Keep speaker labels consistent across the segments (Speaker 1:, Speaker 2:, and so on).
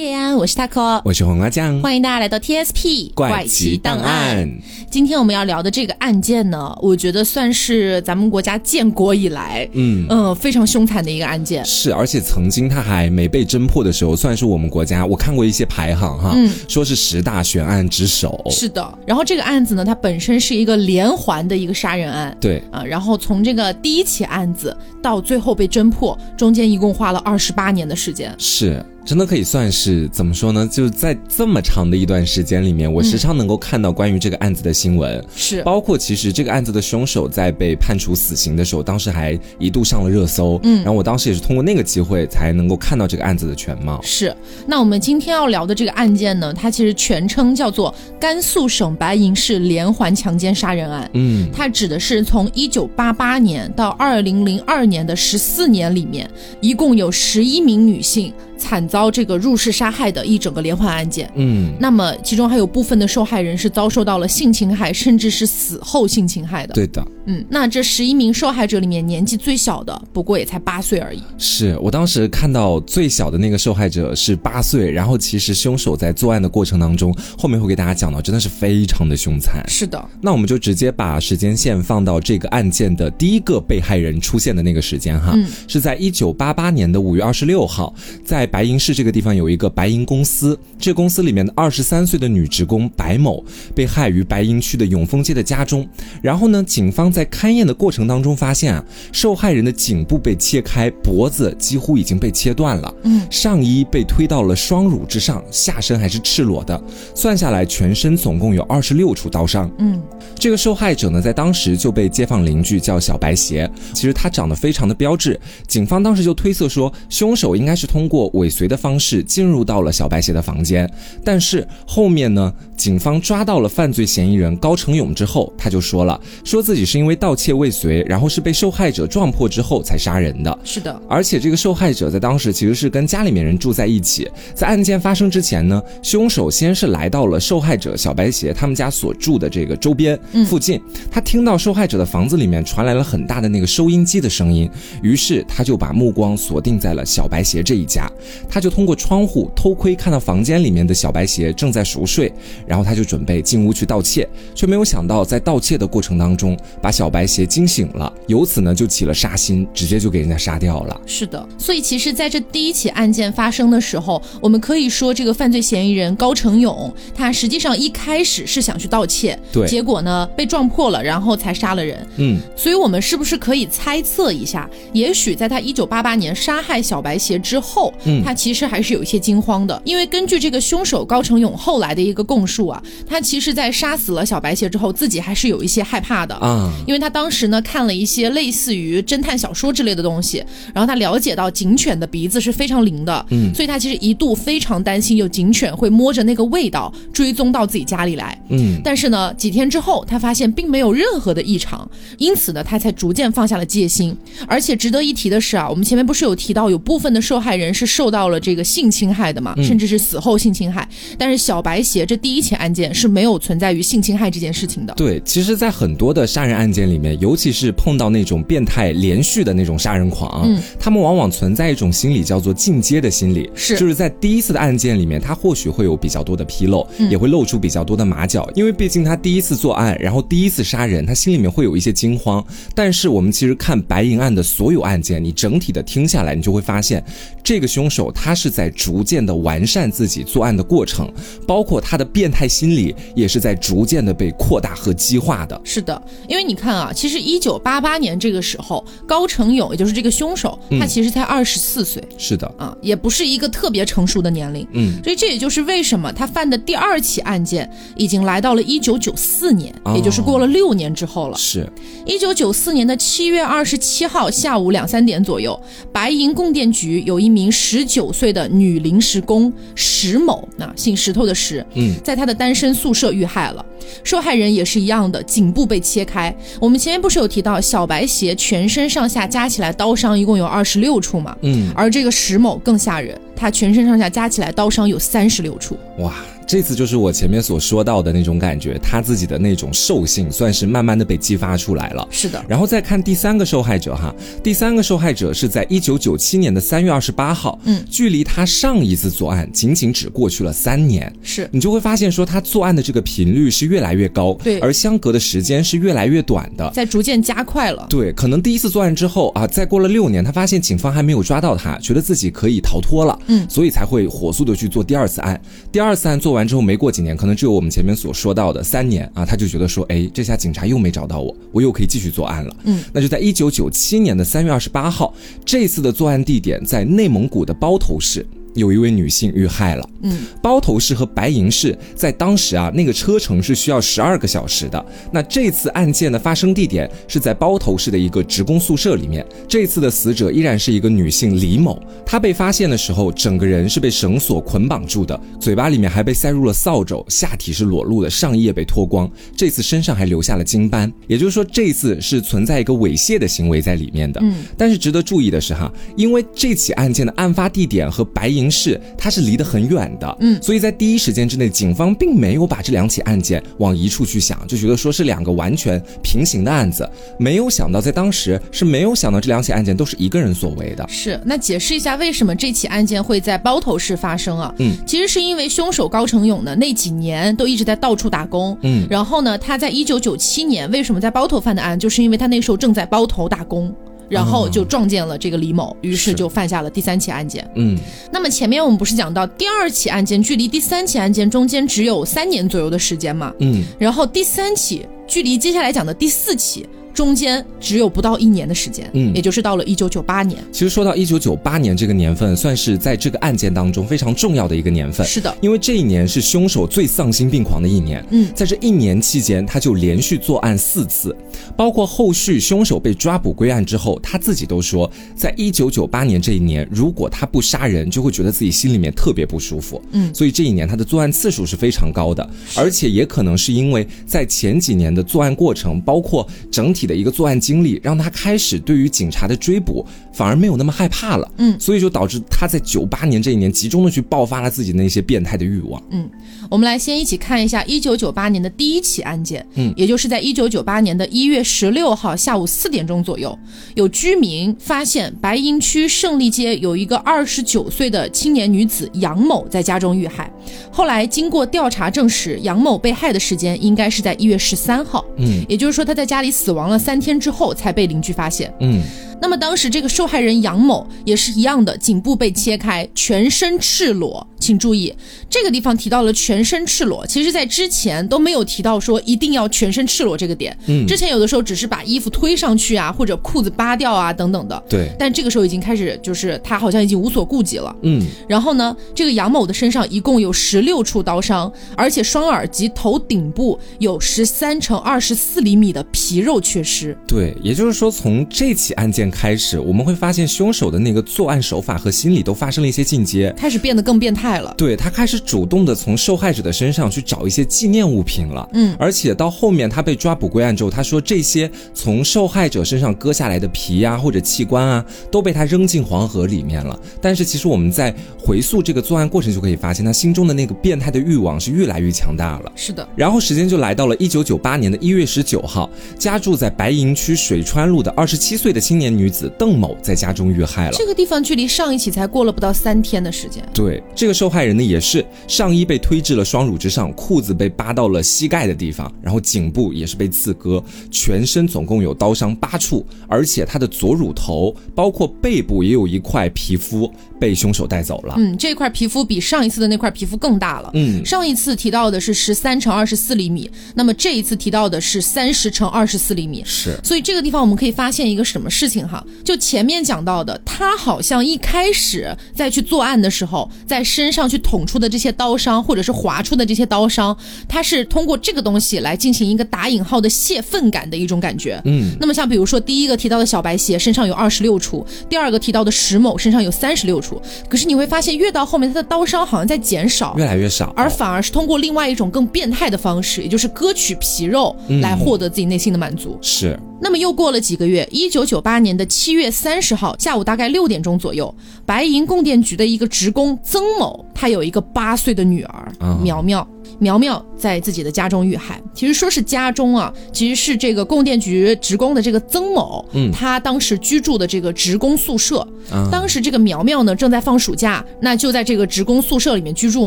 Speaker 1: 叶安，我是 taco，
Speaker 2: 我是黄瓜酱，
Speaker 1: 欢迎大家来到 TSP
Speaker 2: 怪奇档案。
Speaker 1: 今天我们要聊的这个案件呢，我觉得算是咱们国家建国以来，嗯嗯，非常凶残的一个案件。
Speaker 2: 是，而且曾经它还没被侦破的时候，算是我们国家我看过一些排行哈，说是十大悬案之首。
Speaker 1: 是的，然后这个案子呢，它本身是一个连环的一个杀人案。
Speaker 2: 对
Speaker 1: 啊，然后从这个第一起案子到最后被侦破，中间一共花了二十八年的时间。
Speaker 2: 是。真的可以算是怎么说呢？就是在这么长的一段时间里面，我时常能够看到关于这个案子的新闻，
Speaker 1: 是
Speaker 2: 包括其实这个案子的凶手在被判处死刑的时候，当时还一度上了热搜，嗯，然后我当时也是通过那个机会才能够看到这个案子的全貌。
Speaker 1: 是，那我们今天要聊的这个案件呢，它其实全称叫做甘肃省白银市连环强奸杀人案，嗯，它指的是从一九八八年到二零零二年的十四年里面，一共有十一名女性。惨遭这个入室杀害的一整个连环案件，嗯，那么其中还有部分的受害人是遭受到了性侵害，甚至是死后性侵害的。
Speaker 2: 对的，
Speaker 1: 嗯，那这十一名受害者里面，年纪最小的不过也才八岁而已。
Speaker 2: 是我当时看到最小的那个受害者是八岁，然后其实凶手在作案的过程当中，后面会给大家讲到，真的是非常的凶残。
Speaker 1: 是的，
Speaker 2: 那我们就直接把时间线放到这个案件的第一个被害人出现的那个时间哈，是在一九八八年的五月二十六号，在。白银市这个地方有一个白银公司，这公司里面的二十三岁的女职工白某被害于白银区的永丰街的家中。然后呢，警方在勘验的过程当中发现啊，受害人的颈部被切开，脖子几乎已经被切断了，嗯，上衣被推到了双乳之上，下身还是赤裸的，算下来全身总共有二十六处刀伤，嗯，这个受害者呢，在当时就被街坊邻居叫小白鞋，其实他长得非常的标致，警方当时就推测说，凶手应该是通过。尾随的方式进入到了小白鞋的房间，但是后面呢，警方抓到了犯罪嫌疑人高成勇之后，他就说了，说自己是因为盗窃未遂，然后是被受害者撞破之后才杀人的。
Speaker 1: 是的，
Speaker 2: 而且这个受害者在当时其实是跟家里面人住在一起，在案件发生之前呢，凶手先是来到了受害者小白鞋他们家所住的这个周边附近，他听到受害者的房子里面传来了很大的那个收音机的声音，于是他就把目光锁定在了小白鞋这一家。他就通过窗户偷窥，看到房间里面的小白鞋正在熟睡，然后他就准备进屋去盗窃，却没有想到在盗窃的过程当中把小白鞋惊醒了，由此呢就起了杀心，直接就给人家杀掉了。
Speaker 1: 是的，所以其实在这第一起案件发生的时候，我们可以说这个犯罪嫌疑人高成勇，他实际上一开始是想去盗窃，
Speaker 2: 对，
Speaker 1: 结果呢被撞破了，然后才杀了人。嗯，所以我们是不是可以猜测一下，也许在他一九八八年杀害小白鞋之后，嗯。他其实还是有一些惊慌的，因为根据这个凶手高成勇后来的一个供述啊，他其实，在杀死了小白鞋之后，自己还是有一些害怕的啊，因为他当时呢看了一些类似于侦探小说之类的东西，然后他了解到警犬的鼻子是非常灵的，嗯，所以他其实一度非常担心有警犬会摸着那个味道追踪到自己家里来，嗯，但是呢，几天之后他发现并没有任何的异常，因此呢，他才逐渐放下了戒心。而且值得一提的是啊，我们前面不是有提到有部分的受害人是受到了这个性侵害的嘛，甚至是死后性侵害。但是小白鞋这第一起案件是没有存在于性侵害这件事情的。
Speaker 2: 对，其实，在很多的杀人案件里面，尤其是碰到那种变态连续的那种杀人狂，嗯，他们往往存在一种心理叫做进阶的心理，
Speaker 1: 是
Speaker 2: 就是在第一次的案件里面，他或许会有比较多的纰漏，也会露出比较多的马脚，因为毕竟他第一次作案，然后第一次杀人，他心里面会有一些惊慌。但是我们其实看白银案的所有案件，你整体的听下来，你就会发现，这个凶手。他是在逐渐的完善自己作案的过程，包括他的变态心理也是在逐渐的被扩大和激化的。
Speaker 1: 是的，因为你看啊，其实一九八八年这个时候，高成勇也就是这个凶手，他其实才二十四岁。
Speaker 2: 是的，
Speaker 1: 啊，也不是一个特别成熟的年龄。嗯，所以这也就是为什么他犯的第二起案件已经来到了一九九四年，也就是过了六年之后了。
Speaker 2: 是，
Speaker 1: 一九九四年的七月二十七号下午两三点左右，白银供电局有一名十。九岁的女临时工石某，那姓石头的石，嗯，在他的单身宿舍遇害了。受害人也是一样的，颈部被切开。我们前面不是有提到小白鞋全身上下加起来刀伤一共有二十六处嘛？嗯，而这个石某更吓人。他全身上下加起来刀伤有三十六处。
Speaker 2: 哇！这次就是我前面所说到的那种感觉，他自己的那种兽性算是慢慢的被激发出来了。
Speaker 1: 是的，
Speaker 2: 然后再看第三个受害者哈，第三个受害者是在一九九七年的三月二十八号，嗯，距离他上一次作案仅仅只过去了三年，
Speaker 1: 是
Speaker 2: 你就会发现说他作案的这个频率是越来越高，
Speaker 1: 对，
Speaker 2: 而相隔的时间是越来越短的，
Speaker 1: 在逐渐加快了。
Speaker 2: 对，可能第一次作案之后啊，再过了六年，他发现警方还没有抓到他，觉得自己可以逃脱了，嗯，所以才会火速的去做第二次案。第二次案做完之后，没过几年。可能只有我们前面所说到的三年啊，他就觉得说，哎，这下警察又没找到我，我又可以继续作案了。嗯，那就在一九九七年的三月二十八号，这次的作案地点在内蒙古的包头市。有一位女性遇害了。嗯，包头市和白银市在当时啊，那个车程是需要十二个小时的。那这次案件的发生地点是在包头市的一个职工宿舍里面。这次的死者依然是一个女性李某。她被发现的时候，整个人是被绳索捆绑住的，嘴巴里面还被塞入了扫帚，下体是裸露的，上衣也被脱光。这次身上还留下了精斑，也就是说，这次是存在一个猥亵的行为在里面的。嗯，但是值得注意的是哈，因为这起案件的案发地点和白银。刑事它是离得很远的，嗯，所以在第一时间之内，警方并没有把这两起案件往一处去想，就觉得说是两个完全平行的案子，没有想到在当时是没有想到这两起案件都是一个人所为的。
Speaker 1: 是，那解释一下为什么这起案件会在包头市发生啊？嗯，其实是因为凶手高成勇呢那几年都一直在到处打工，嗯，然后呢，他在一九九七年为什么在包头犯的案，就是因为他那时候正在包头打工。然后就撞见了这个李某，于是就犯下了第三起案件。嗯，那么前面我们不是讲到第二起案件距离第三起案件中间只有三年左右的时间嘛？嗯，然后第三起距离接下来讲的第四起。中间只有不到一年的时间，嗯，也就是到了一九九八年。
Speaker 2: 其实说到一九九八年这个年份，算是在这个案件当中非常重要的一个年份。
Speaker 1: 是的，
Speaker 2: 因为这一年是凶手最丧心病狂的一年。嗯，在这一年期间，他就连续作案四次，包括后续凶手被抓捕归案之后，他自己都说，在一九九八年这一年，如果他不杀人，就会觉得自己心里面特别不舒服。嗯，所以这一年他的作案次数是非常高的，而且也可能是因为在前几年的作案过程，包括整体。的一个作案经历，让他开始对于警察的追捕反而没有那么害怕了。嗯，所以就导致他在九八年这一年集中的去爆发了自己那些变态的欲望。
Speaker 1: 嗯，我们来先一起看一下一九九八年的第一起案件。嗯，也就是在一九九八年的一月十六号下午四点钟左右，有居民发现白银区胜利街有一个二十九岁的青年女子杨某在家中遇害。后来经过调查证实，杨某被害的时间应该是在一月十三号。嗯，也就是说他在家里死亡了。三天之后才被邻居发现。嗯。那么当时这个受害人杨某也是一样的，颈部被切开，全身赤裸。请注意，这个地方提到了全身赤裸，其实在之前都没有提到说一定要全身赤裸这个点。嗯，之前有的时候只是把衣服推上去啊，或者裤子扒掉啊等等的。
Speaker 2: 对。
Speaker 1: 但这个时候已经开始，就是他好像已经无所顾忌了。嗯。然后呢，这个杨某的身上一共有十六处刀伤，而且双耳及头顶部有十三乘二十四厘米的皮肉缺失。
Speaker 2: 对，也就是说从这起案件。开始我们会发现凶手的那个作案手法和心理都发生了一些进阶，
Speaker 1: 开始变得更变态了。
Speaker 2: 对他开始主动的从受害者的身上去找一些纪念物品了。嗯，而且到后面他被抓捕归案之后，他说这些从受害者身上割下来的皮呀或者器官啊都被他扔进黄河里面了。但是其实我们在回溯这个作案过程就可以发现，他心中的那个变态的欲望是越来越强大了。
Speaker 1: 是的。
Speaker 2: 然后时间就来到了一九九八年的一月十九号，家住在白银区水川路的二十七岁的青年。女子邓某在家中遇害了。
Speaker 1: 这个地方距离上一起才过了不到三天的时间。
Speaker 2: 对，这个受害人呢也是上衣被推至了双乳之上，裤子被扒到了膝盖的地方，然后颈部也是被刺割，全身总共有刀伤八处，而且他的左乳头包括背部也有一块皮肤被凶手带走了。
Speaker 1: 嗯，这块皮肤比上一次的那块皮肤更大了。嗯，上一次提到的是十三乘二十四厘米，那么这一次提到的是三十乘二十四厘米。
Speaker 2: 是，
Speaker 1: 所以这个地方我们可以发现一个什么事情？哈，就前面讲到的，他好像一开始在去作案的时候，在身上去捅出的这些刀伤，或者是划出的这些刀伤，他是通过这个东西来进行一个打引号的泄愤感的一种感觉。嗯，那么像比如说第一个提到的小白鞋身上有二十六处，第二个提到的石某身上有三十六处，可是你会发现越到后面他的刀伤好像在减少，
Speaker 2: 越来越少，
Speaker 1: 而反而是通过另外一种更变态的方式，也就是割取皮肉来获得自己内心的满足。
Speaker 2: 是。
Speaker 1: 那么又过了几个月，一九九八年的七月三十号下午大概六点钟左右，白银供电局的一个职工曾某，他有一个八岁的女儿苗苗。苗苗在自己的家中遇害，其实说是家中啊，其实是这个供电局职工的这个曾某，嗯，他当时居住的这个职工宿舍，当时这个苗苗呢正在放暑假，那就在这个职工宿舍里面居住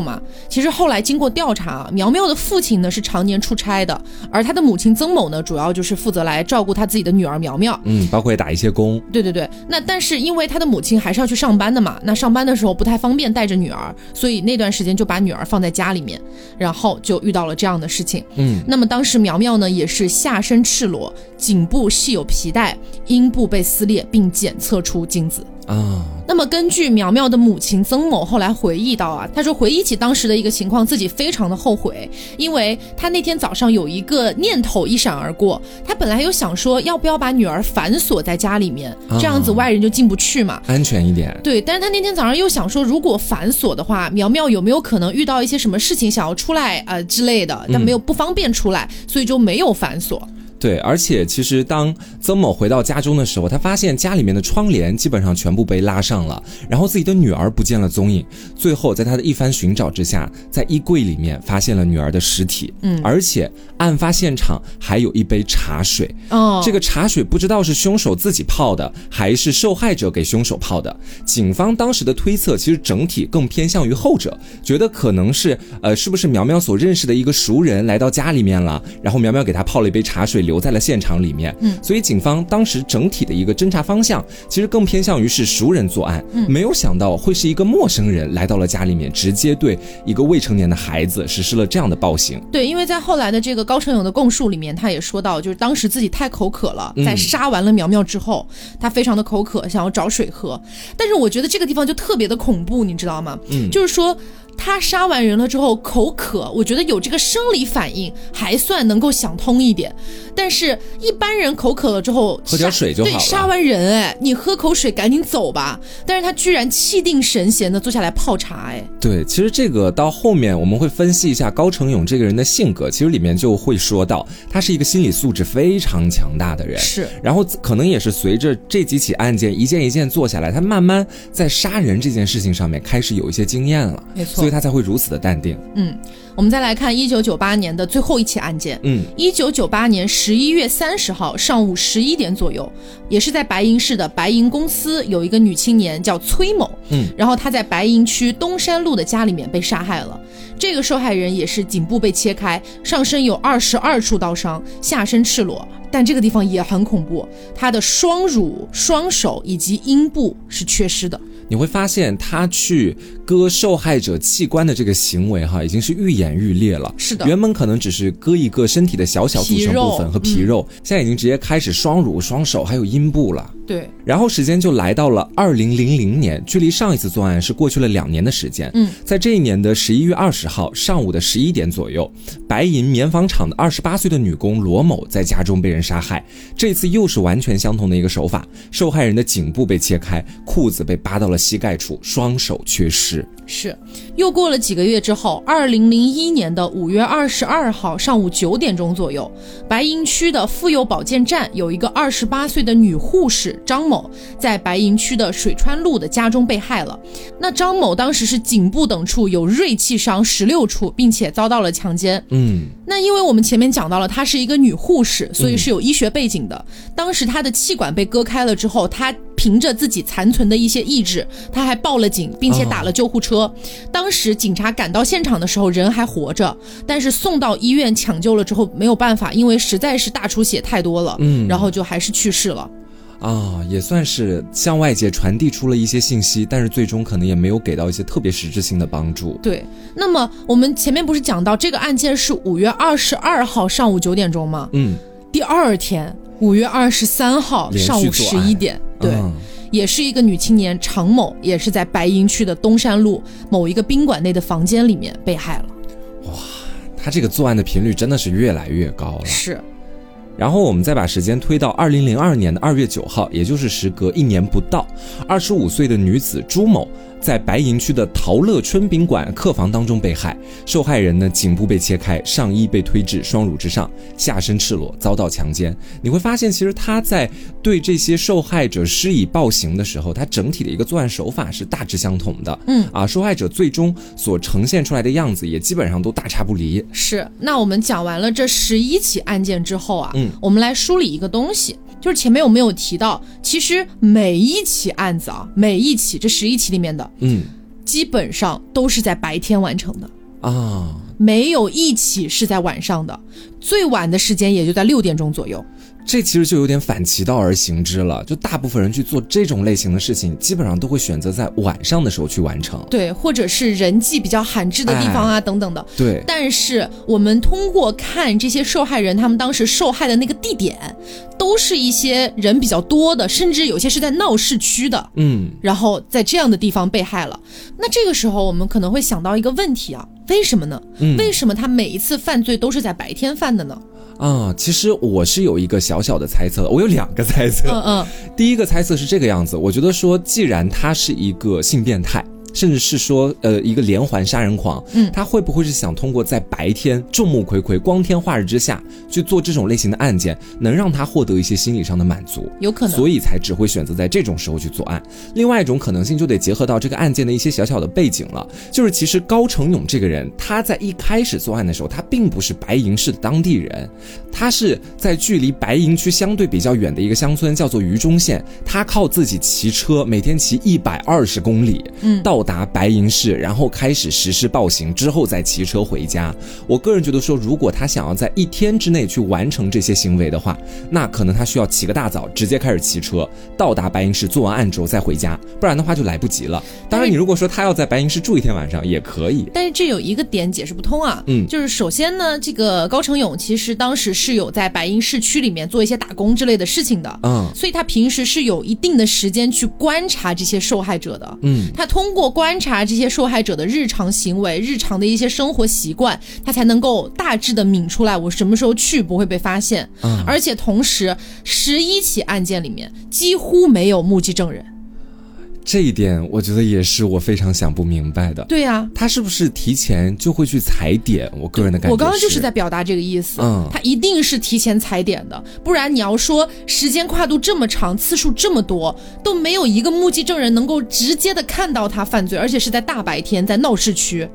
Speaker 1: 嘛。其实后来经过调查，苗苗的父亲呢是常年出差的，而他的母亲曾某呢，主要就是负责来照顾他自己的女儿苗苗，
Speaker 2: 嗯，包括打一些工。
Speaker 1: 对对对，那但是因为他的母亲还是要去上班的嘛，那上班的时候不太方便带着女儿，所以那段时间就把女儿放在家里面，然后。后就遇到了这样的事情，嗯，那么当时苗苗呢也是下身赤裸，颈部系有皮带，阴部被撕裂，并检测出精子。啊，那么根据苗苗的母亲曾某后来回忆到啊，她说回忆起当时的一个情况，自己非常的后悔，因为她那天早上有一个念头一闪而过，她本来有想说要不要把女儿反锁在家里面，这样子外人就进不去嘛，
Speaker 2: 安全一点。
Speaker 1: 对，但是她那天早上又想说，如果反锁的话，苗苗有没有可能遇到一些什么事情想要出来啊之类的，但没有不方便出来，所以就没有反锁。
Speaker 2: 对，而且其实当曾某回到家中的时候，他发现家里面的窗帘基本上全部被拉上了，然后自己的女儿不见了踪影。最后在他的一番寻找之下，在衣柜里面发现了女儿的尸体。嗯，而且案发现场还有一杯茶水。哦，这个茶水不知道是凶手自己泡的，还是受害者给凶手泡的。警方当时的推测其实整体更偏向于后者，觉得可能是呃，是不是苗苗所认识的一个熟人来到家里面了，然后苗苗给他泡了一杯茶水留。留在了现场里面，嗯，所以警方当时整体的一个侦查方向，其实更偏向于是熟人作案，嗯，没有想到会是一个陌生人来到了家里面，直接对一个未成年的孩子实施了这样的暴行。
Speaker 1: 对，因为在后来的这个高成勇的供述里面，他也说到，就是当时自己太口渴了，在杀完了苗苗之后，他非常的口渴，想要找水喝，但是我觉得这个地方就特别的恐怖，你知道吗？嗯，就是说。他杀完人了之后口渴，我觉得有这个生理反应还算能够想通一点，但是一般人口渴了之后
Speaker 2: 喝点水就好了。
Speaker 1: 对，杀完人哎，你喝口水赶紧走吧。但是他居然气定神闲的坐下来泡茶哎。
Speaker 2: 对，其实这个到后面我们会分析一下高成勇这个人的性格，其实里面就会说到他是一个心理素质非常强大的人。
Speaker 1: 是，
Speaker 2: 然后可能也是随着这几起案件一件一件做下来，他慢慢在杀人这件事情上面开始有一些经验了。
Speaker 1: 没错。
Speaker 2: 所以他才会如此的淡定。
Speaker 1: 嗯，我们再来看一九九八年的最后一起案件。嗯，一九九八年十一月三十号上午十一点左右，也是在白银市的白银公司有一个女青年叫崔某。嗯，然后她在白银区东山路的家里面被杀害了。这个受害人也是颈部被切开，上身有二十二处刀伤，下身赤裸，但这个地方也很恐怖，她的双乳、双手以及阴部是缺失的。
Speaker 2: 你会发现，他去割受害者器官的这个行为，哈，已经是愈演愈烈了。
Speaker 1: 是的，
Speaker 2: 原本可能只是割一个身体的小小组成部分和皮肉，现在已经直接开始双乳、双手还有阴部了。
Speaker 1: 对，
Speaker 2: 然后时间就来到了二零零零年，距离上一次作案是过去了两年的时间。嗯，在这一年的十一月二十号上午的十一点左右，白银棉纺厂的二十八岁的女工罗某在家中被人杀害。这次又是完全相同的一个手法，受害人的颈部被切开，裤子被扒到了膝盖处，双手缺失。
Speaker 1: 是，又过了几个月之后，二零零一年的五月二十二号上午九点钟左右，白银区的妇幼保健站有一个二十八岁的女护士张某，在白银区的水川路的家中被害了。那张某当时是颈部等处有锐器伤十六处，并且遭到了强奸。嗯，那因为我们前面讲到了，她是一个女护士，所以是有医学背景的。当时她的气管被割开了之后，她。凭着自己残存的一些意志，他还报了警，并且打了救护车。当时警察赶到现场的时候，人还活着，但是送到医院抢救了之后没有办法，因为实在是大出血太多了，嗯，然后就还是去世了。
Speaker 2: 啊，也算是向外界传递出了一些信息，但是最终可能也没有给到一些特别实质性的帮助。
Speaker 1: 对，那么我们前面不是讲到这个案件是五月二十二号上午九点钟吗？嗯，第二天。五月二十三号上午十一点，对，也是一个女青年常某，也是在白银区的东山路某一个宾馆内的房间里面被害了。哇，
Speaker 2: 他这个作案的频率真的是越来越高了。
Speaker 1: 是。
Speaker 2: 然后我们再把时间推到二零零二年的二月九号，也就是时隔一年不到，二十五岁的女子朱某。在白银区的陶乐春宾馆客房当中被害。受害人呢，颈部被切开，上衣被推至双乳之上，下身赤裸，遭到强奸。你会发现，其实他在对这些受害者施以暴行的时候，他整体的一个作案手法是大致相同的。嗯啊，受害者最终所呈现出来的样子也基本上都大差不离。
Speaker 1: 是。那我们讲完了这十一起案件之后啊，嗯，我们来梳理一个东西。就是前面我们有提到，其实每一起案子啊，每一起这十一起里面的，嗯，基本上都是在白天完成的。啊，没有一起是在晚上的，最晚的时间也就在六点钟左右。
Speaker 2: 这其实就有点反其道而行之了，就大部分人去做这种类型的事情，基本上都会选择在晚上的时候去完成，
Speaker 1: 对，或者是人迹比较罕至的地方啊，等等的。
Speaker 2: 对。
Speaker 1: 但是我们通过看这些受害人他们当时受害的那个地点，都是一些人比较多的，甚至有些是在闹市区的，嗯，然后在这样的地方被害了。那这个时候我们可能会想到一个问题啊，为什么呢？为什么他每一次犯罪都是在白天犯的呢？
Speaker 2: 啊，其实我是有一个小小的猜测，我有两个猜测。嗯嗯，第一个猜测是这个样子，我觉得说，既然他是一个性变态。甚至是说，呃，一个连环杀人狂，嗯，他会不会是想通过在白天众目睽睽、光天化日之下去做这种类型的案件，能让他获得一些心理上的满足？
Speaker 1: 有可能，
Speaker 2: 所以才只会选择在这种时候去作案。另外一种可能性就得结合到这个案件的一些小小的背景了，就是其实高成勇这个人，他在一开始作案的时候，他并不是白银市的当地人，他是在距离白银区相对比较远的一个乡村，叫做榆中县，他靠自己骑车，每天骑一百二十公里，嗯，到。达白银市，然后开始实施暴行，之后再骑车回家。我个人觉得说，如果他想要在一天之内去完成这些行为的话，那可能他需要起个大早，直接开始骑车到达白银市，做完案之后再回家，不然的话就来不及了。当然，你如果说他要在白银市住一天晚上也可以，
Speaker 1: 但是这有一个点解释不通啊，嗯，就是首先呢，这个高成勇其实当时是有在白银市区里面做一些打工之类的事情的，嗯，所以他平时是有一定的时间去观察这些受害者的，嗯，他通过。观察这些受害者的日常行为、日常的一些生活习惯，他才能够大致的抿出来我什么时候去不会被发现。嗯，而且同时，十一起案件里面几乎没有目击证人。
Speaker 2: 这一点我觉得也是我非常想不明白的。
Speaker 1: 对呀，
Speaker 2: 他是不是提前就会去踩点？我个人的感觉，
Speaker 1: 我刚刚就是在表达这个意思。嗯，他一定是提前踩点的，不然你要说时间跨度这么长，次数这么多，都没有一个目击证人能够直接的看到他犯罪，而且是在大白天，在闹市区。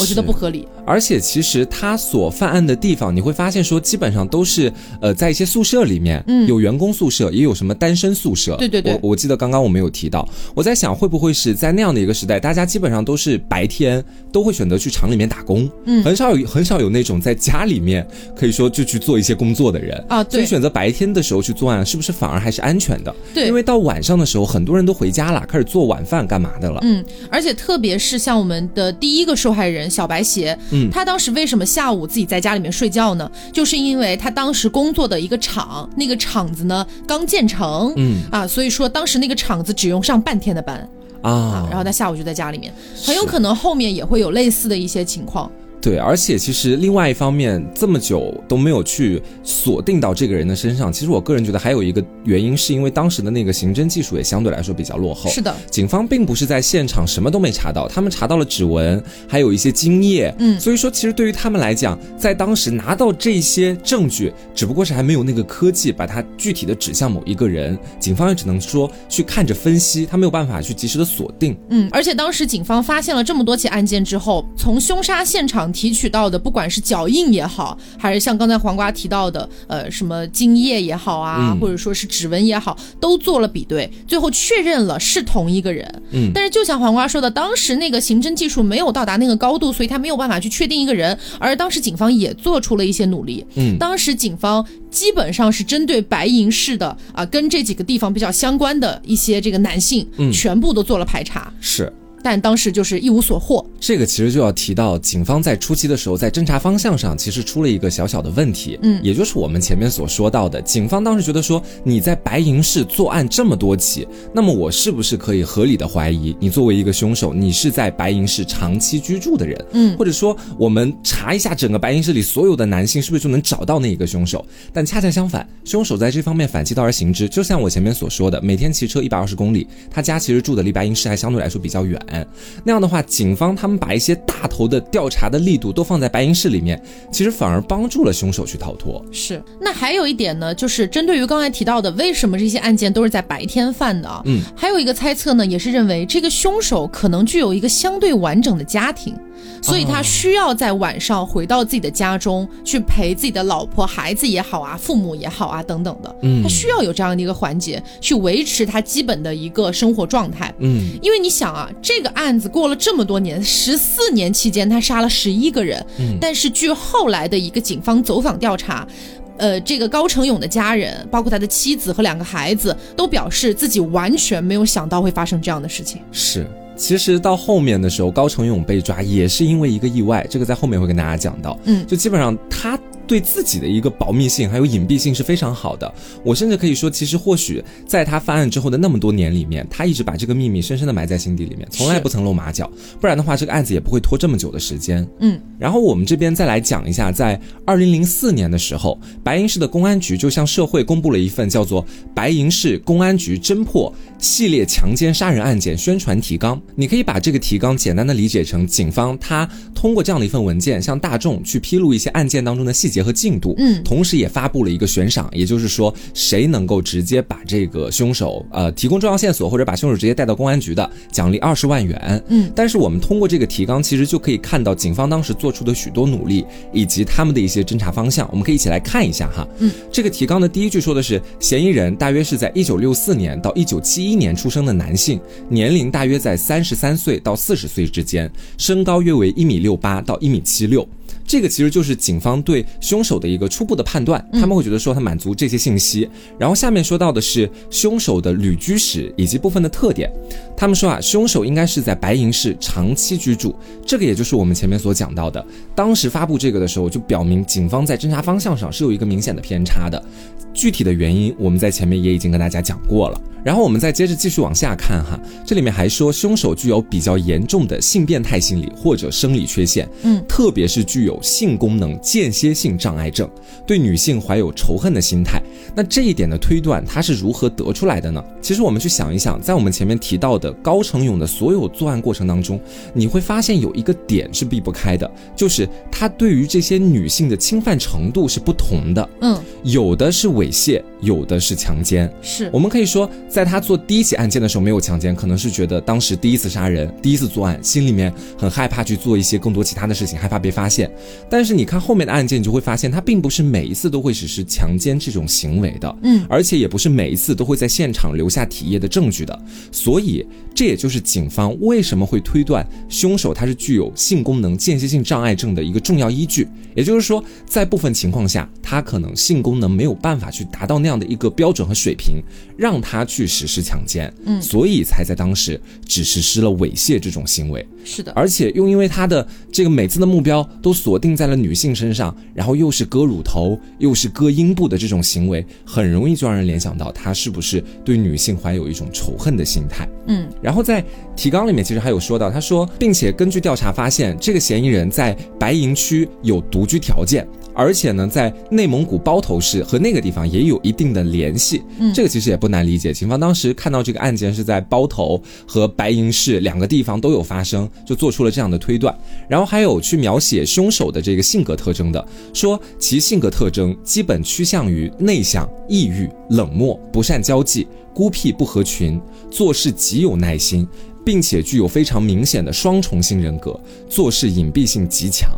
Speaker 1: 我觉得不合理，
Speaker 2: 而且其实他所犯案的地方，你会发现说基本上都是呃在一些宿舍里面，嗯，有员工宿舍，也有什么单身宿舍。
Speaker 1: 对对对，
Speaker 2: 我我记得刚刚我们有提到，我在想会不会是在那样的一个时代，大家基本上都是白天都会选择去厂里面打工，嗯，很少有很少有那种在家里面可以说就去做一些工作的人。啊，所以选择白天的时候去作案，是不是反而还是安全的？
Speaker 1: 对，
Speaker 2: 因为到晚上的时候，很多人都回家了，开始做晚饭干嘛的了。
Speaker 1: 嗯，而且特别是像我们的第一个受害人小白鞋。嗯，他当时为什么下午自己在家里面睡觉呢？就是因为他当时工作的一个厂，那个厂子呢刚建成，嗯啊，所以说当时那个厂子只用上半天的班啊，然后他下午就在家里面，很有可能后面也会有类似的一些情况。
Speaker 2: 对，而且其实另外一方面，这么久都没有去锁定到这个人的身上。其实我个人觉得还有一个原因，是因为当时的那个刑侦技术也相对来说比较落后。
Speaker 1: 是的，
Speaker 2: 警方并不是在现场什么都没查到，他们查到了指纹，还有一些精液。嗯，所以说其实对于他们来讲，在当时拿到这些证据，只不过是还没有那个科技把它具体的指向某一个人，警方也只能说去看着分析，他没有办法去及时的锁定。
Speaker 1: 嗯，而且当时警方发现了这么多起案件之后，从凶杀现场。提取到的，不管是脚印也好，还是像刚才黄瓜提到的，呃，什么精液也好啊，或者说是指纹也好，都做了比对，最后确认了是同一个人。嗯，但是就像黄瓜说的，当时那个刑侦技术没有到达那个高度，所以他没有办法去确定一个人。而当时警方也做出了一些努力。嗯，当时警方基本上是针对白银市的啊，跟这几个地方比较相关的一些这个男性，嗯，全部都做了排查。
Speaker 2: 是。
Speaker 1: 但当时就是一无所获。
Speaker 2: 这个其实就要提到，警方在初期的时候，在侦查方向上其实出了一个小小的问题。嗯，也就是我们前面所说到的，警方当时觉得说，你在白银市作案这么多起，那么我是不是可以合理的怀疑你作为一个凶手，你是在白银市长期居住的人？嗯，或者说我们查一下整个白银市里所有的男性，是不是就能找到那一个凶手？但恰恰相反，凶手在这方面反其道而行之，就像我前面所说的，每天骑车一百二十公里，他家其实住的离白银市还相对来说比较远。那样的话，警方他们把一些大头的调查的力度都放在白银市里面，其实反而帮助了凶手去逃脱。
Speaker 1: 是。那还有一点呢，就是针对于刚才提到的，为什么这些案件都是在白天犯的？嗯，还有一个猜测呢，也是认为这个凶手可能具有一个相对完整的家庭。所以他需要在晚上回到自己的家中去陪自己的老婆、孩子也好啊，父母也好啊等等的。嗯，他需要有这样的一个环节去维持他基本的一个生活状态。嗯，因为你想啊，这个案子过了这么多年，十四年期间他杀了十一个人。嗯，但是据后来的一个警方走访调查，呃，这个高成勇的家人，包括他的妻子和两个孩子，都表示自己完全没有想到会发生这样的事情。
Speaker 2: 是。其实到后面的时候，高成勇被抓也是因为一个意外，这个在后面会跟大家讲到。嗯，就基本上他。对自己的一个保密性还有隐蔽性是非常好的。我甚至可以说，其实或许在他犯案之后的那么多年里面，他一直把这个秘密深深的埋在心底里面，从来不曾露马脚。不然的话，这个案子也不会拖这么久的时间。嗯。然后我们这边再来讲一下，在二零零四年的时候，白银市的公安局就向社会公布了一份叫做《白银市公安局侦破系列强奸杀人案件宣传提纲》。你可以把这个提纲简单的理解成，警方他通过这样的一份文件，向大众去披露一些案件当中的细节。结合进度，嗯，同时也发布了一个悬赏，也就是说，谁能够直接把这个凶手，呃，提供重要线索，或者把凶手直接带到公安局的，奖励二十万元，嗯。但是我们通过这个提纲，其实就可以看到警方当时做出的许多努力，以及他们的一些侦查方向。我们可以一起来看一下哈，嗯。这个提纲的第一句说的是，嫌疑人大约是在一九六四年到一九七一年出生的男性，年龄大约在三十三岁到四十岁之间，身高约为一米六八到一米七六。这个其实就是警方对凶手的一个初步的判断，他们会觉得说他满足这些信息。然后下面说到的是凶手的旅居史以及部分的特点，他们说啊，凶手应该是在白银市长期居住，这个也就是我们前面所讲到的，当时发布这个的时候就表明警方在侦查方向上是有一个明显的偏差的，具体的原因我们在前面也已经跟大家讲过了。然后我们再接着继续往下看哈，这里面还说凶手具有比较严重的性变态心理或者生理缺陷，嗯，特别是具有性功能间歇性障碍症，对女性怀有仇恨的心态。那这一点的推断，他是如何得出来的呢？其实我们去想一想，在我们前面提到的高成勇的所有作案过程当中，你会发现有一个点是避不开的，就是他对于这些女性的侵犯程度是不同的，嗯，有的是猥亵，有的是强奸，
Speaker 1: 是
Speaker 2: 我们可以说。在他做第一起案件的时候没有强奸，可能是觉得当时第一次杀人、第一次作案，心里面很害怕去做一些更多其他的事情，害怕被发现。但是你看后面的案件，你就会发现他并不是每一次都会实施强奸这种行为的，嗯，而且也不是每一次都会在现场留下体液的证据的。所以这也就是警方为什么会推断凶手他是具有性功能间歇性障碍症的一个重要依据。也就是说，在部分情况下，他可能性功能没有办法去达到那样的一个标准和水平，让他去。实施强奸，嗯，所以才在当时只实施了猥亵这种行为。
Speaker 1: 是的，
Speaker 2: 而且又因为他的这个每次的目标都锁定在了女性身上，然后又是割乳头，又是割阴部的这种行为，很容易就让人联想到他是不是对女性怀有一种仇恨的心态。嗯，然后在提纲里面其实还有说到，他说，并且根据调查发现，这个嫌疑人在白银区有独居条件。而且呢，在内蒙古包头市和那个地方也有一定的联系，嗯，这个其实也不难理解。警方当时看到这个案件是在包头和白银市两个地方都有发生，就做出了这样的推断。然后还有去描写凶手的这个性格特征的，说其性格特征基本趋向于内向、抑郁、冷漠、不善交际、孤僻不合群，做事极有耐心，并且具有非常明显的双重性人格，做事隐蔽性极强。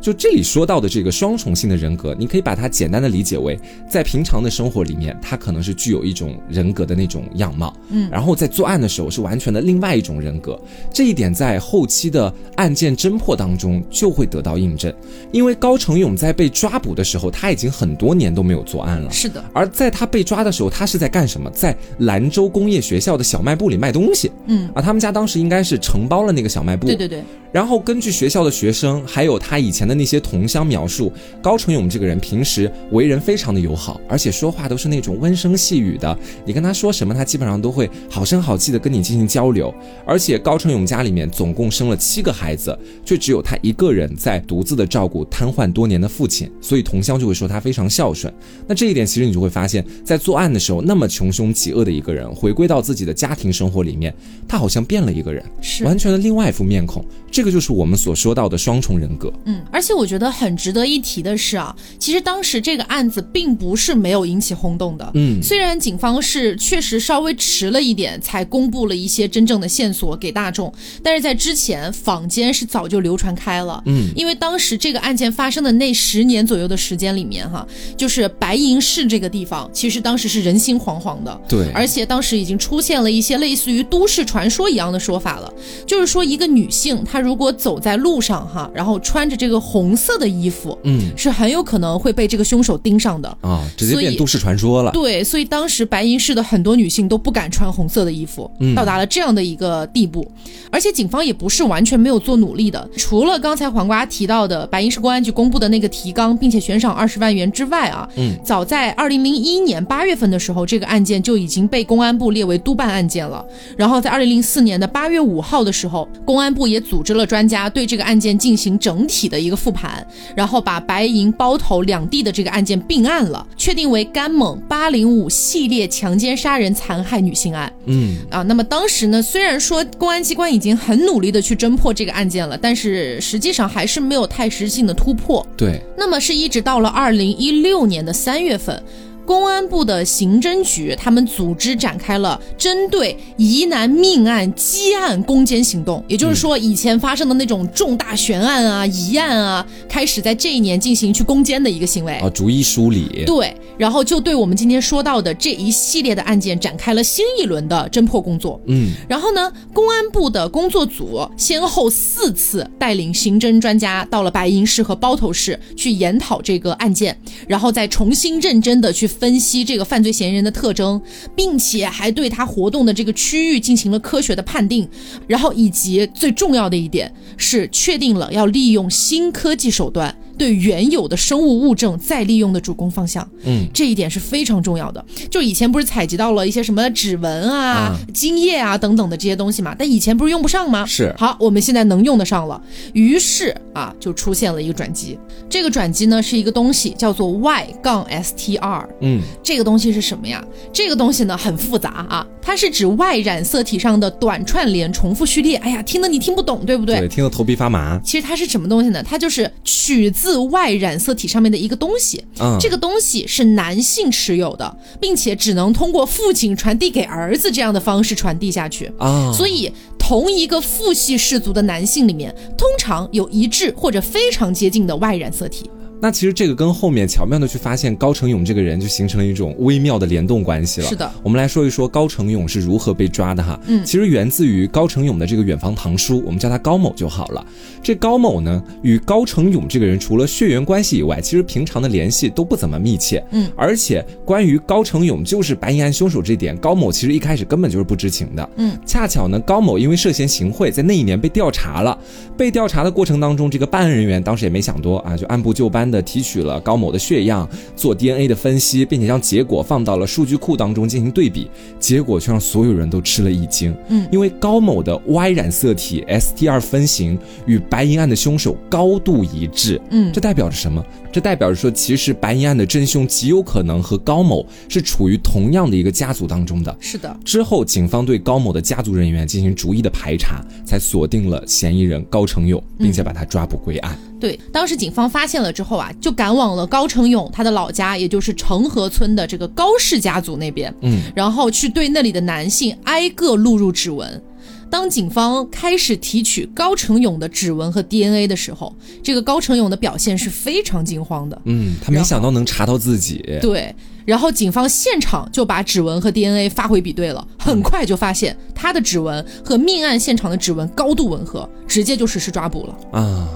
Speaker 2: 就这里说到的这个双重性的人格，你可以把它简单的理解为，在平常的生活里面，他可能是具有一种人格的那种样貌，嗯，然后在作案的时候是完全的另外一种人格。这一点在后期的案件侦破当中就会得到印证，因为高成勇在被抓捕的时候，他已经很多年都没有作案了，
Speaker 1: 是的。
Speaker 2: 而在他被抓的时候，他是在干什么？在兰州工业学校的小卖部里卖东西，嗯，啊，他们家当时应该是承包了那个小卖部，
Speaker 1: 对对对。
Speaker 2: 然后根据学校的学生还有他以前。的那些同乡描述，高成勇这个人平时为人非常的友好，而且说话都是那种温声细语的。你跟他说什么，他基本上都会好声好气的跟你进行交流。而且高成勇家里面总共生了七个孩子，却只有他一个人在独自的照顾瘫痪多年的父亲，所以同乡就会说他非常孝顺。那这一点其实你就会发现，在作案的时候那么穷凶极恶的一个人，回归到自己的家庭生活里面，他好像变了一个人，
Speaker 1: 是
Speaker 2: 完全的另外一副面孔。这个就是我们所说到的双重人格。
Speaker 1: 嗯，而且我觉得很值得一提的是啊，其实当时这个案子并不是没有引起轰动的。嗯，虽然警方是确实稍微迟了一点才公布了一些真正的线索给大众，但是在之前坊间是早就流传开了。嗯，因为当时这个案件发生的那十年左右的时间里面，哈，就是白银市这个地方，其实当时是人心惶惶的。
Speaker 2: 对，
Speaker 1: 而且当时已经出现了一些类似于都市传说一样的说法了，就是说一个女性她。如果走在路上哈，然后穿着这个红色的衣服，嗯，是很有可能会被这个凶手盯上的
Speaker 2: 啊，直接变都市传说了。
Speaker 1: 对，所以当时白银市的很多女性都不敢穿红色的衣服，到达了这样的一个地步。而且警方也不是完全没有做努力的，除了刚才黄瓜提到的白银市公安局公布的那个提纲，并且悬赏二十万元之外啊，嗯，早在二零零一年八月份的时候，这个案件就已经被公安部列为督办案件了。然后在二零零四年的八月五号的时候，公安部也组织。了专家对这个案件进行整体的一个复盘，然后把白银包头两地的这个案件并案了，确定为甘某八零五系列强奸杀人残害女性案。嗯啊，那么当时呢，虽然说公安机关已经很努力的去侦破这个案件了，但是实际上还是没有太实质性的突破。
Speaker 2: 对，
Speaker 1: 那么是一直到了二零一六年的三月份。公安部的刑侦局，他们组织展开了针对疑难命案积案攻坚行动，也就是说，以前发生的那种重大悬案啊、疑案啊，开始在这一年进行去攻坚的一个行为
Speaker 2: 啊，逐一梳理。
Speaker 1: 对，然后就对我们今天说到的这一系列的案件展开了新一轮的侦破工作。嗯，然后呢，公安部的工作组先后四次带领刑侦专家到了白银市和包头市去研讨这个案件，然后再重新认真的去。分析这个犯罪嫌疑人的特征，并且还对他活动的这个区域进行了科学的判定，然后以及最重要的一点是确定了要利用新科技手段。对原有的生物物证再利用的主攻方向，嗯，这一点是非常重要的。就以前不是采集到了一些什么指纹啊、精液啊等等的这些东西嘛，但以前不是用不上吗？
Speaker 2: 是。
Speaker 1: 好，我们现在能用得上了。于是啊，就出现了一个转机。这个转机呢，是一个东西叫做 Y 杠 STR。嗯，这个东西是什么呀？这个东西呢很复杂啊，它是指 Y 染色体上的短串联重复序列。哎呀，听得你听不懂，对不对？
Speaker 2: 对，听得头皮发麻。
Speaker 1: 其实它是什么东西呢？它就是取自。自外染色体上面的一个东西，这个东西是男性持有的，并且只能通过父亲传递给儿子这样的方式传递下去啊。所以，同一个父系氏族的男性里面，通常有一致或者非常接近的外染色体。
Speaker 2: 那其实这个跟后面巧妙的去发现高成勇这个人就形成了一种微妙的联动关系了。
Speaker 1: 是的，
Speaker 2: 我们来说一说高成勇是如何被抓的哈。嗯，其实源自于高成勇的这个远房堂叔，我们叫他高某就好了。这高某呢，与高成勇这个人除了血缘关系以外，其实平常的联系都不怎么密切。嗯，而且关于高成勇就是白银案凶手这点，高某其实一开始根本就是不知情的。嗯，恰巧呢，高某因为涉嫌行贿，在那一年被调查了。被调查的过程当中，这个办案人员当时也没想多啊，就按部就班。的提取了高某的血样做 DNA 的分析，并且将结果放到了数据库当中进行对比，结果却让所有人都吃了一惊。嗯，因为高某的 Y 染色体 STR 分型与白银案的凶手高度一致。嗯，这代表着什么？这代表着说，其实白银案的真凶极有可能和高某是处于同样的一个家族当中的。
Speaker 1: 是的。
Speaker 2: 之后，警方对高某的家族人员进行逐一的排查，才锁定了嫌疑人高成勇，并且把他抓捕归案。
Speaker 1: 对，当时警方发现了之后啊，就赶往了高成勇他的老家，也就是成河村的这个高氏家族那边，嗯，然后去对那里的男性挨个录入指纹。当警方开始提取高成勇的指纹和 DNA 的时候，这个高成勇的表现是非常惊慌的。
Speaker 2: 嗯，他没想到能查到自己。
Speaker 1: 对，然后警方现场就把指纹和 DNA 发回比对了，很快就发现他的指纹和命案现场的指纹高度吻合，直接就实施抓捕了。啊。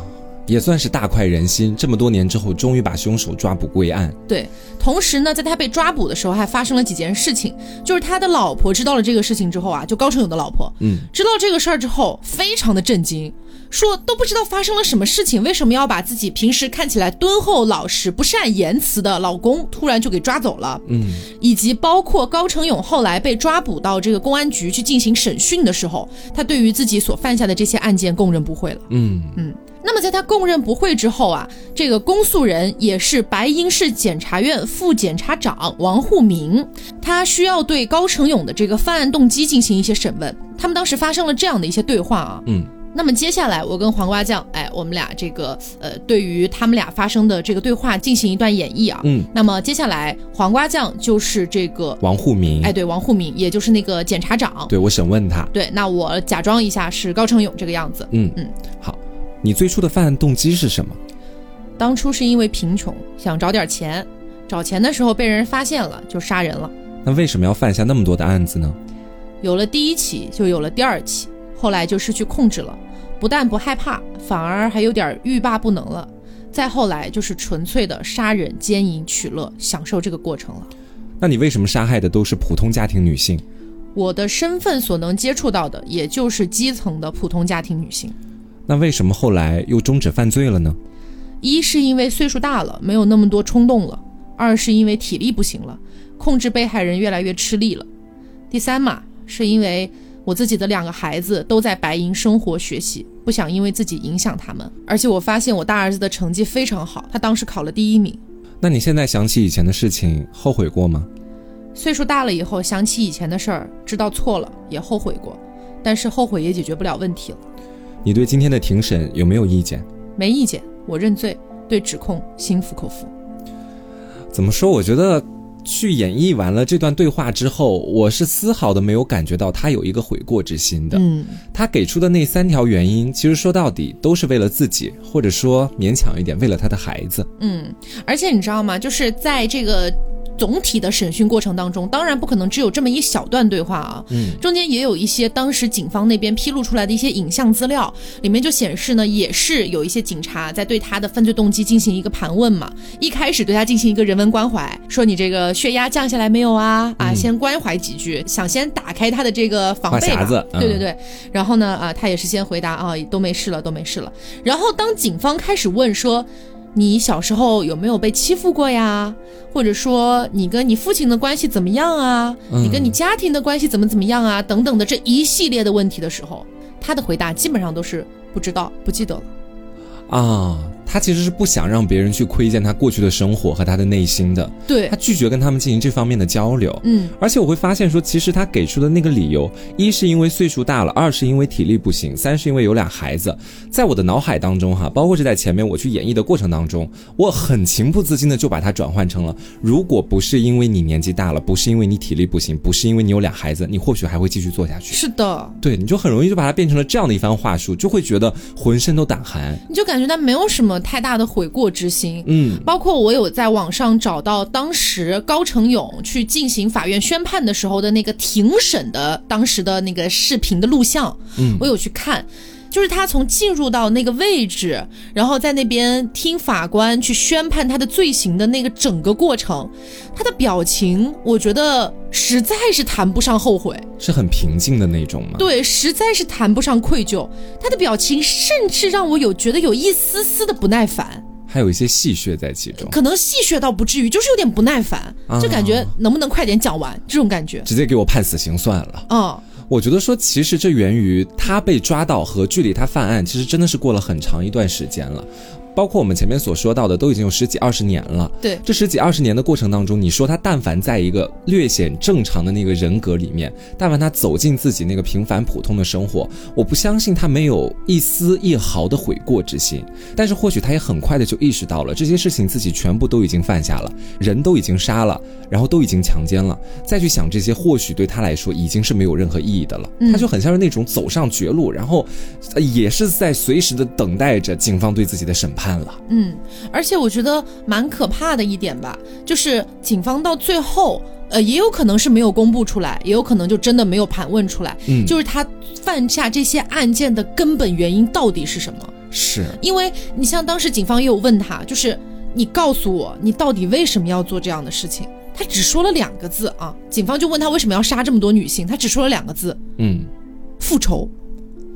Speaker 2: 也算是大快人心。这么多年之后，终于把凶手抓捕归案。
Speaker 1: 对，同时呢，在他被抓捕的时候，还发生了几件事情。就是他的老婆知道了这个事情之后啊，就高成勇的老婆，嗯，知道这个事儿之后，非常的震惊。说都不知道发生了什么事情，为什么要把自己平时看起来敦厚老实、不善言辞的老公突然就给抓走了？嗯，以及包括高成勇后来被抓捕到这个公安局去进行审讯的时候，他对于自己所犯下的这些案件供认不讳了。嗯嗯，那么在他供认不讳之后啊，这个公诉人也是白银市检察院副检察长王沪明，他需要对高成勇的这个犯案动机进行一些审问。他们当时发生了这样的一些对话啊，嗯。那么接下来，我跟黄瓜酱，哎，我们俩这个呃，对于他们俩发生的这个对话进行一段演绎啊。嗯。那么接下来，黄瓜酱就是这个
Speaker 2: 王沪明，
Speaker 1: 哎，对，王沪明，也就是那个检察长。
Speaker 2: 对，我审问他。
Speaker 1: 对，那我假装一下是高成勇这个样子。
Speaker 2: 嗯嗯。好，你最初的犯案动机是什么？
Speaker 1: 当初是因为贫穷，想找点钱，找钱的时候被人发现了，就杀人了。
Speaker 2: 那为什么要犯下那么多的案子呢？
Speaker 1: 有了第一起，就有了第二起。后来就失去控制了，不但不害怕，反而还有点欲罢不能了。再后来就是纯粹的杀人、奸淫、取乐，享受这个过程了。
Speaker 2: 那你为什么杀害的都是普通家庭女性？
Speaker 1: 我的身份所能接触到的，也就是基层的普通家庭女性。
Speaker 2: 那为什么后来又终止犯罪了呢？
Speaker 1: 一是因为岁数大了，没有那么多冲动了；二是因为体力不行了，控制被害人越来越吃力了；第三嘛，是因为。我自己的两个孩子都在白银生活学习，不想因为自己影响他们。而且我发现我大儿子的成绩非常好，他当时考了第一名。
Speaker 2: 那你现在想起以前的事情，后悔过吗？
Speaker 1: 岁数大了以后，想起以前的事儿，知道错了也后悔过，但是后悔也解决不了问题了。
Speaker 2: 你对今天的庭审有没有意见？
Speaker 1: 没意见，我认罪，对指控心服口服。
Speaker 2: 怎么说？我觉得。去演绎完了这段对话之后，我是丝毫的没有感觉到他有一个悔过之心的。嗯，他给出的那三条原因，其实说到底都是为了自己，或者说勉强一点，为了他的孩子。
Speaker 1: 嗯，而且你知道吗？就是在这个。总体的审讯过程当中，当然不可能只有这么一小段对话啊，嗯，中间也有一些当时警方那边披露出来的一些影像资料，里面就显示呢，也是有一些警察在对他的犯罪动机进行一个盘问嘛。一开始对他进行一个人文关怀，说你这个血压降下来没有啊？啊，先关怀几句，想先打开他的这个防备吧。对对对，然后呢，啊，他也是先回答啊，都没事了，都没事了。然后当警方开始问说。你小时候有没有被欺负过呀？或者说你跟你父亲的关系怎么样啊？你跟你家庭的关系怎么怎么样啊？等等的这一系列的问题的时候，他的回答基本上都是不知道、不记得了。
Speaker 2: 啊。他其实是不想让别人去窥见他过去的生活和他的内心的，
Speaker 1: 对
Speaker 2: 他拒绝跟他们进行这方面的交流。嗯，而且我会发现说，其实他给出的那个理由，一是因为岁数大了，二是因为体力不行，三是因为有俩孩子。在我的脑海当中，哈，包括是在前面我去演绎的过程当中，我很情不自禁的就把它转换成了：如果不是因为你年纪大了，不是因为你体力不行，不是因为你有俩孩子，你或许还会继续做下去。
Speaker 1: 是的，
Speaker 2: 对，你就很容易就把它变成了这样的一番话术，就会觉得浑身都胆寒，
Speaker 1: 你就感觉他没有什么。太大的悔过之心，嗯，包括我有在网上找到当时高成勇去进行法院宣判的时候的那个庭审的当时的那个视频的录像，嗯，我有去看，就是他从进入到那个位置，然后在那边听法官去宣判他的罪行的那个整个过程，他的表情，我觉得实在是谈不上后悔，
Speaker 2: 是很平静的那种吗？
Speaker 1: 对，实在是谈不上愧疚，他的表情甚至让我有觉得有一丝丝的不耐烦。
Speaker 2: 还有一些戏谑在其中，
Speaker 1: 可能戏谑倒不至于，就是有点不耐烦，就感觉能不能快点讲完这种感觉，
Speaker 2: 直接给我判死刑算了。嗯，我觉得说其实这源于他被抓到和距离他犯案，其实真的是过了很长一段时间了。包括我们前面所说到的，都已经有十几二十年了。
Speaker 1: 对，
Speaker 2: 这十几二十年的过程当中，你说他但凡在一个略显正常的那个人格里面，但凡他走进自己那个平凡普通的生活，我不相信他没有一丝一毫的悔过之心。但是或许他也很快的就意识到了这些事情自己全部都已经犯下了，人都已经杀了，然后都已经强奸了，再去想这些，或许对他来说已经是没有任何意义的了。他就很像是那种走上绝路，然后也是在随时的等待着警方对自己的审判。判了，
Speaker 1: 嗯，而且我觉得蛮可怕的一点吧，就是警方到最后，呃，也有可能是没有公布出来，也有可能就真的没有盘问出来，嗯，就是他犯下这些案件的根本原因到底是什么？
Speaker 2: 是
Speaker 1: 因为你像当时警方也有问他，就是你告诉我，你到底为什么要做这样的事情？他只说了两个字啊，警方就问他为什么要杀这么多女性，他只说了两个字，嗯，复仇，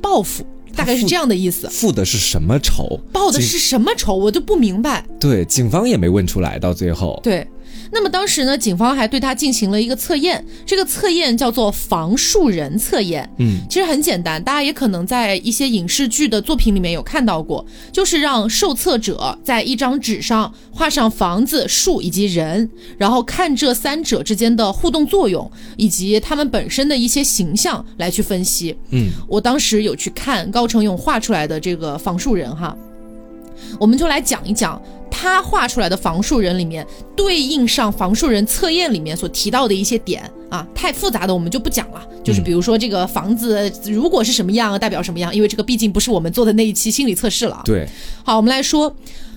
Speaker 1: 报复。大概是这样的意思，
Speaker 2: 复的是什么仇？
Speaker 1: 报的是什么仇？我就不明白。
Speaker 2: 对，警方也没问出来，到最后。
Speaker 1: 对。那么当时呢，警方还对他进行了一个测验，这个测验叫做房树人测验。嗯，其实很简单，大家也可能在一些影视剧的作品里面有看到过，就是让受测者在一张纸上画上房子、树以及人，然后看这三者之间的互动作用以及他们本身的一些形象来去分析。嗯，我当时有去看高成勇画出来的这个房树人哈，我们就来讲一讲。他画出来的房树人里面，对应上房树人测验里面所提到的一些点啊，太复杂的我们就不讲了。就是比如说这个房子如果是什么样，代表什么样，因为这个毕竟不是我们做的那一期心理测试了。
Speaker 2: 对，
Speaker 1: 好，我们来说，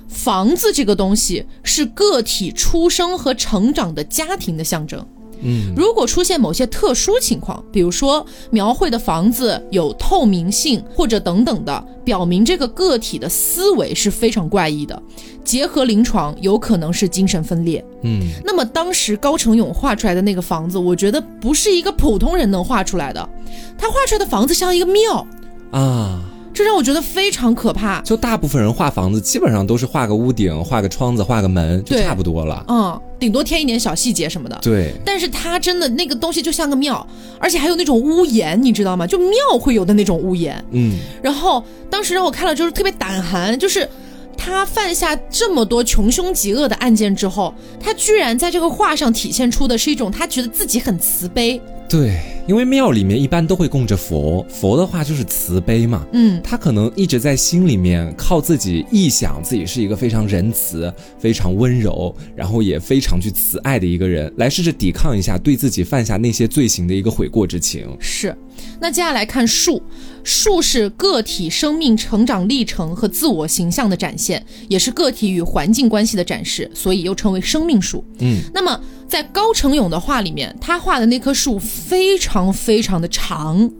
Speaker 1: 房子这个东西是个体出生和成长的家庭的象征。嗯，如果出现某些特殊情况，比如说描绘的房子有透明性或者等等的，表明这个个体的思维是非常怪异的。结合临床，有可能是精神分裂。嗯，那么当时高成勇画出来的那个房子，我觉得不是一个普通人能画出来的。他画出来的房子像一个庙啊，这让我觉得非常可怕。
Speaker 2: 就大部分人画房子，基本上都是画个屋顶、画个窗子、画个门，就差不多了。
Speaker 1: 嗯，顶多添一点小细节什么的。
Speaker 2: 对，
Speaker 1: 但是他真的那个东西就像个庙，而且还有那种屋檐，你知道吗？就庙会有的那种屋檐。嗯，然后当时让我看了就是特别胆寒，就是。他犯下这么多穷凶极恶的案件之后，他居然在这个画上体现出的是一种他觉得自己很慈悲。
Speaker 2: 对，因为庙里面一般都会供着佛，佛的话就是慈悲嘛。嗯，他可能一直在心里面靠自己臆想自己是一个非常仁慈、非常温柔，然后也非常去慈爱的一个人，来试着抵抗一下对自己犯下那些罪行的一个悔过之情。
Speaker 1: 是。那接下来看树，树是个体生命成长历程和自我形象的展现，也是个体与环境关系的展示，所以又称为生命树。嗯，那么在高成勇的画里面，他画的那棵树非常非常的长。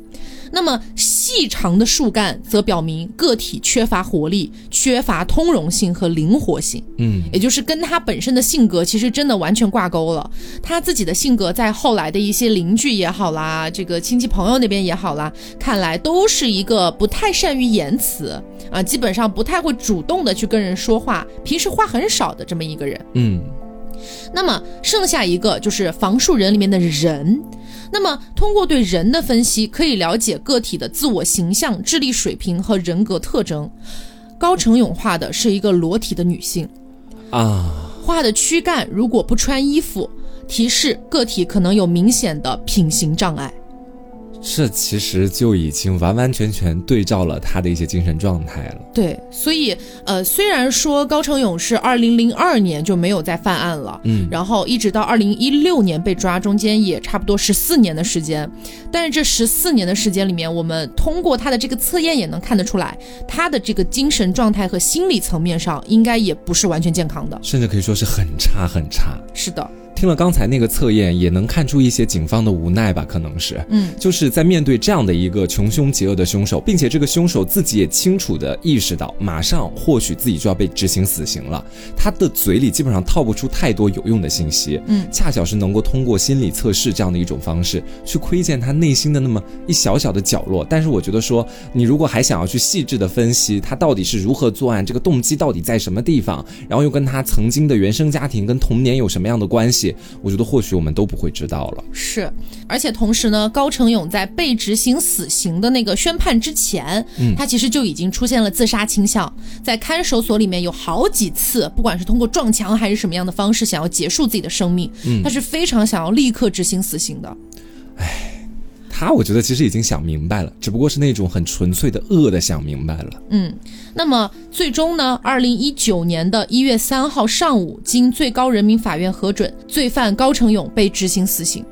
Speaker 1: 那么细长的树干则表明个体缺乏活力、缺乏通融性和灵活性。嗯，也就是跟他本身的性格其实真的完全挂钩了。他自己的性格在后来的一些邻居也好啦，这个亲戚朋友那边也好啦，看来都是一个不太善于言辞啊，基本上不太会主动的去跟人说话，平时话很少的这么一个人。嗯，那么剩下一个就是房树人里面的人。那么，通过对人的分析，可以了解个体的自我形象、智力水平和人格特征。高成勇画的是一个裸体的女性，啊，画的躯干如果不穿衣服，提示个体可能有明显的品行障碍。
Speaker 2: 这其实就已经完完全全对照了他的一些精神状态了。
Speaker 1: 对，所以呃，虽然说高成勇是二零零二年就没有再犯案了，嗯，然后一直到二零一六年被抓，中间也差不多十四年的时间，但是这十四年的时间里面，我们通过他的这个测验也能看得出来，他的这个精神状态和心理层面上应该也不是完全健康的，
Speaker 2: 甚至可以说是很差很差。
Speaker 1: 是的。
Speaker 2: 听了刚才那个测验，也能看出一些警方的无奈吧？可能是，嗯，就是在面对这样的一个穷凶极恶的凶手，并且这个凶手自己也清楚的意识到，马上或许自己就要被执行死刑了。他的嘴里基本上套不出太多有用的信息，嗯，恰巧是能够通过心理测试这样的一种方式，去窥见他内心的那么一小小的角落。但是我觉得说，你如果还想要去细致的分析他到底是如何作案，这个动机到底在什么地方，然后又跟他曾经的原生家庭跟童年有什么样的关系？我觉得或许我们都不会知道了。
Speaker 1: 是，而且同时呢，高成勇在被执行死刑的那个宣判之前，嗯，他其实就已经出现了自杀倾向，在看守所里面有好几次，不管是通过撞墙还是什么样的方式，想要结束自己的生命，嗯，他是非常想要立刻执行死刑的。
Speaker 2: 唉。他我觉得其实已经想明白了，只不过是那种很纯粹的恶的想明白了。
Speaker 1: 嗯，那么最终呢？二零一九年的一月三号上午，经最高人民法院核准，罪犯高成勇被执行死刑。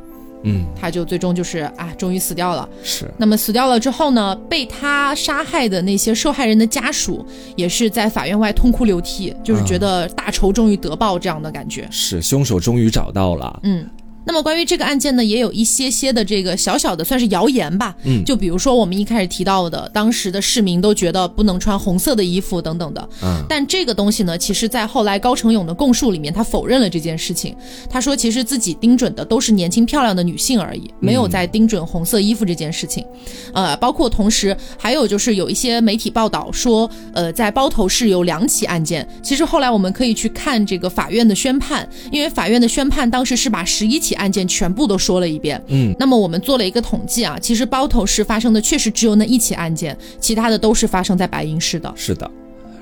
Speaker 1: 嗯，他就最终就是啊，终于死掉了。
Speaker 2: 是。
Speaker 1: 那么死掉了之后呢？被他杀害的那些受害人的家属也是在法院外痛哭流涕，就是觉得大仇终于得报这样的感觉。
Speaker 2: 是，凶手终于找到了。嗯。
Speaker 1: 那么关于这个案件呢，也有一些些的这个小小的算是谣言吧。嗯，就比如说我们一开始提到的，当时的市民都觉得不能穿红色的衣服等等的。嗯，但这个东西呢，其实在后来高成勇的供述里面，他否认了这件事情。他说，其实自己盯准的都是年轻漂亮的女性而已，没有在盯准红色衣服这件事情。呃，包括同时还有就是有一些媒体报道说，呃，在包头市有两起案件。其实后来我们可以去看这个法院的宣判，因为法院的宣判当时是把十一起。案件全部都说了一遍，嗯，那么我们做了一个统计啊，其实包头市发生的确实只有那一起案件，其他的都是发生在白银市的，
Speaker 2: 是的。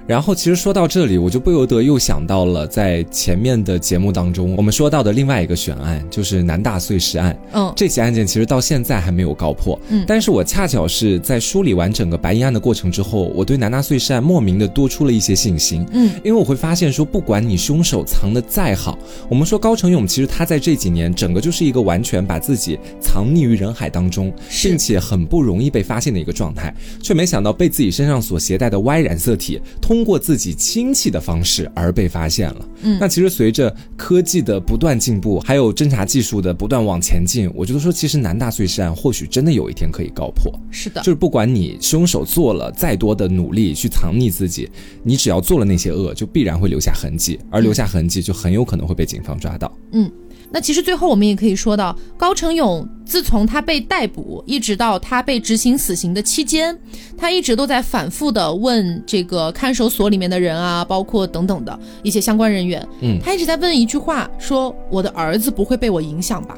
Speaker 2: 然后，其实说到这里，我就不由得又想到了在前面的节目当中，我们说到的另外一个悬案，就是南大碎尸案。嗯，这起案件其实到现在还没有告破。嗯，但是我恰巧是在梳理完整个白银案的过程之后，我对南大碎尸案莫名的多出了一些信心。嗯，因为我会发现说，不管你凶手藏的再好，我们说高成勇其实他在这几年整个就是一个完全把自己藏匿于人海当中，并且很不容易被发现的一个状态，却没想到被自己身上所携带的 Y 染色体。通过自己亲戚的方式而被发现了。嗯，那其实随着科技的不断进步，还有侦查技术的不断往前进，我觉得说其实南大碎尸案或许真的有一天可以告破。
Speaker 1: 是的，
Speaker 2: 就是不管你凶手做了再多的努力去藏匿自己，你只要做了那些恶，就必然会留下痕迹，而留下痕迹就很有可能会被警方抓到。
Speaker 1: 嗯。那其实最后我们也可以说到，高成勇自从他被逮捕，一直到他被执行死刑的期间，他一直都在反复的问这个看守所里面的人啊，包括等等的一些相关人员，嗯，他一直在问一句话，说我的儿子不会被我影响吧？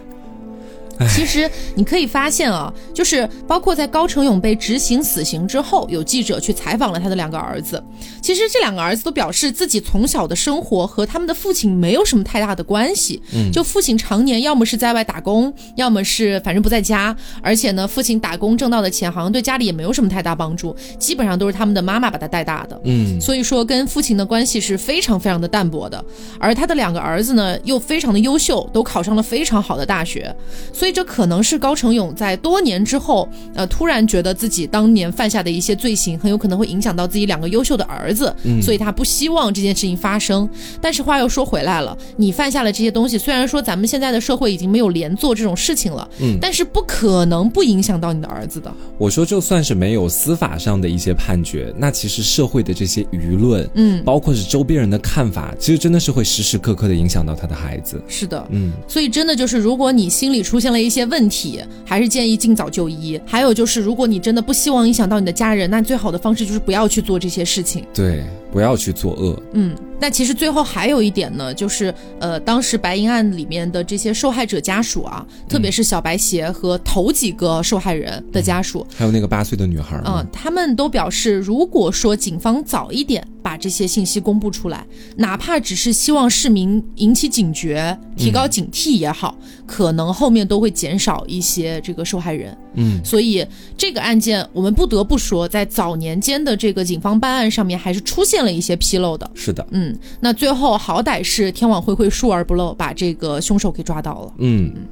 Speaker 1: 其实你可以发现啊，就是包括在高成勇被执行死刑之后，有记者去采访了他的两个儿子。其实这两个儿子都表示自己从小的生活和他们的父亲没有什么太大的关系。嗯，就父亲常年要么是在外打工，要么是反正不在家。而且呢，父亲打工挣到的钱好像对家里也没有什么太大帮助，基本上都是他们的妈妈把他带大的。嗯，所以说跟父亲的关系是非常非常的淡薄的。而他的两个儿子呢，又非常的优秀，都考上了非常好的大学。所所以这可能是高成勇在多年之后，呃，突然觉得自己当年犯下的一些罪行很有可能会影响到自己两个优秀的儿子，所以他不希望这件事情发生。但是话又说回来了，你犯下了这些东西，虽然说咱们现在的社会已经没有连坐这种事情了，嗯，但是不可能不影响到你的儿子的。
Speaker 2: 我说，就算是没有司法上的一些判决，那其实社会的这些舆论，嗯，包括是周边人的看法，其实真的是会时时刻刻的影响到他的孩子。
Speaker 1: 是的，嗯，所以真的就是，如果你心里出现了。一些问题，还是建议尽早就医。还有就是，如果你真的不希望影响到你的家人，那最好的方式就是不要去做这些事情。
Speaker 2: 对，de 不要去作恶。
Speaker 1: 嗯。那其实最后还有一点呢，就是呃，当时白银案里面的这些受害者家属啊，特别是小白鞋和头几个受害人的家属，
Speaker 2: 还有那个八岁的女孩，
Speaker 1: 嗯，他们都表示，如果说警方早一点把这些信息公布出来，哪怕只是希望市民引起警觉、提高警惕也好，可能后面都会减少一些这个受害人。嗯，所以这个案件我们不得不说，在早年间的这个警方办案上面，还是出现了一些纰漏的。
Speaker 2: 是的，
Speaker 1: 嗯。嗯，那最后好歹是天网恢恢，疏而不漏，把这个凶手给抓到了。嗯嗯，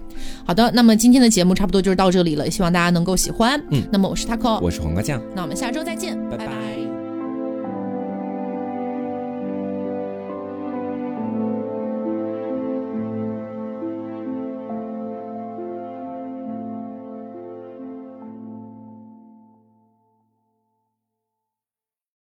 Speaker 1: 好的，那么今天的节目差不多就是到这里了，希望大家能够喜欢。嗯，那么我是 taco，
Speaker 2: 我是黄瓜酱，
Speaker 1: 那我们下周再见，拜拜。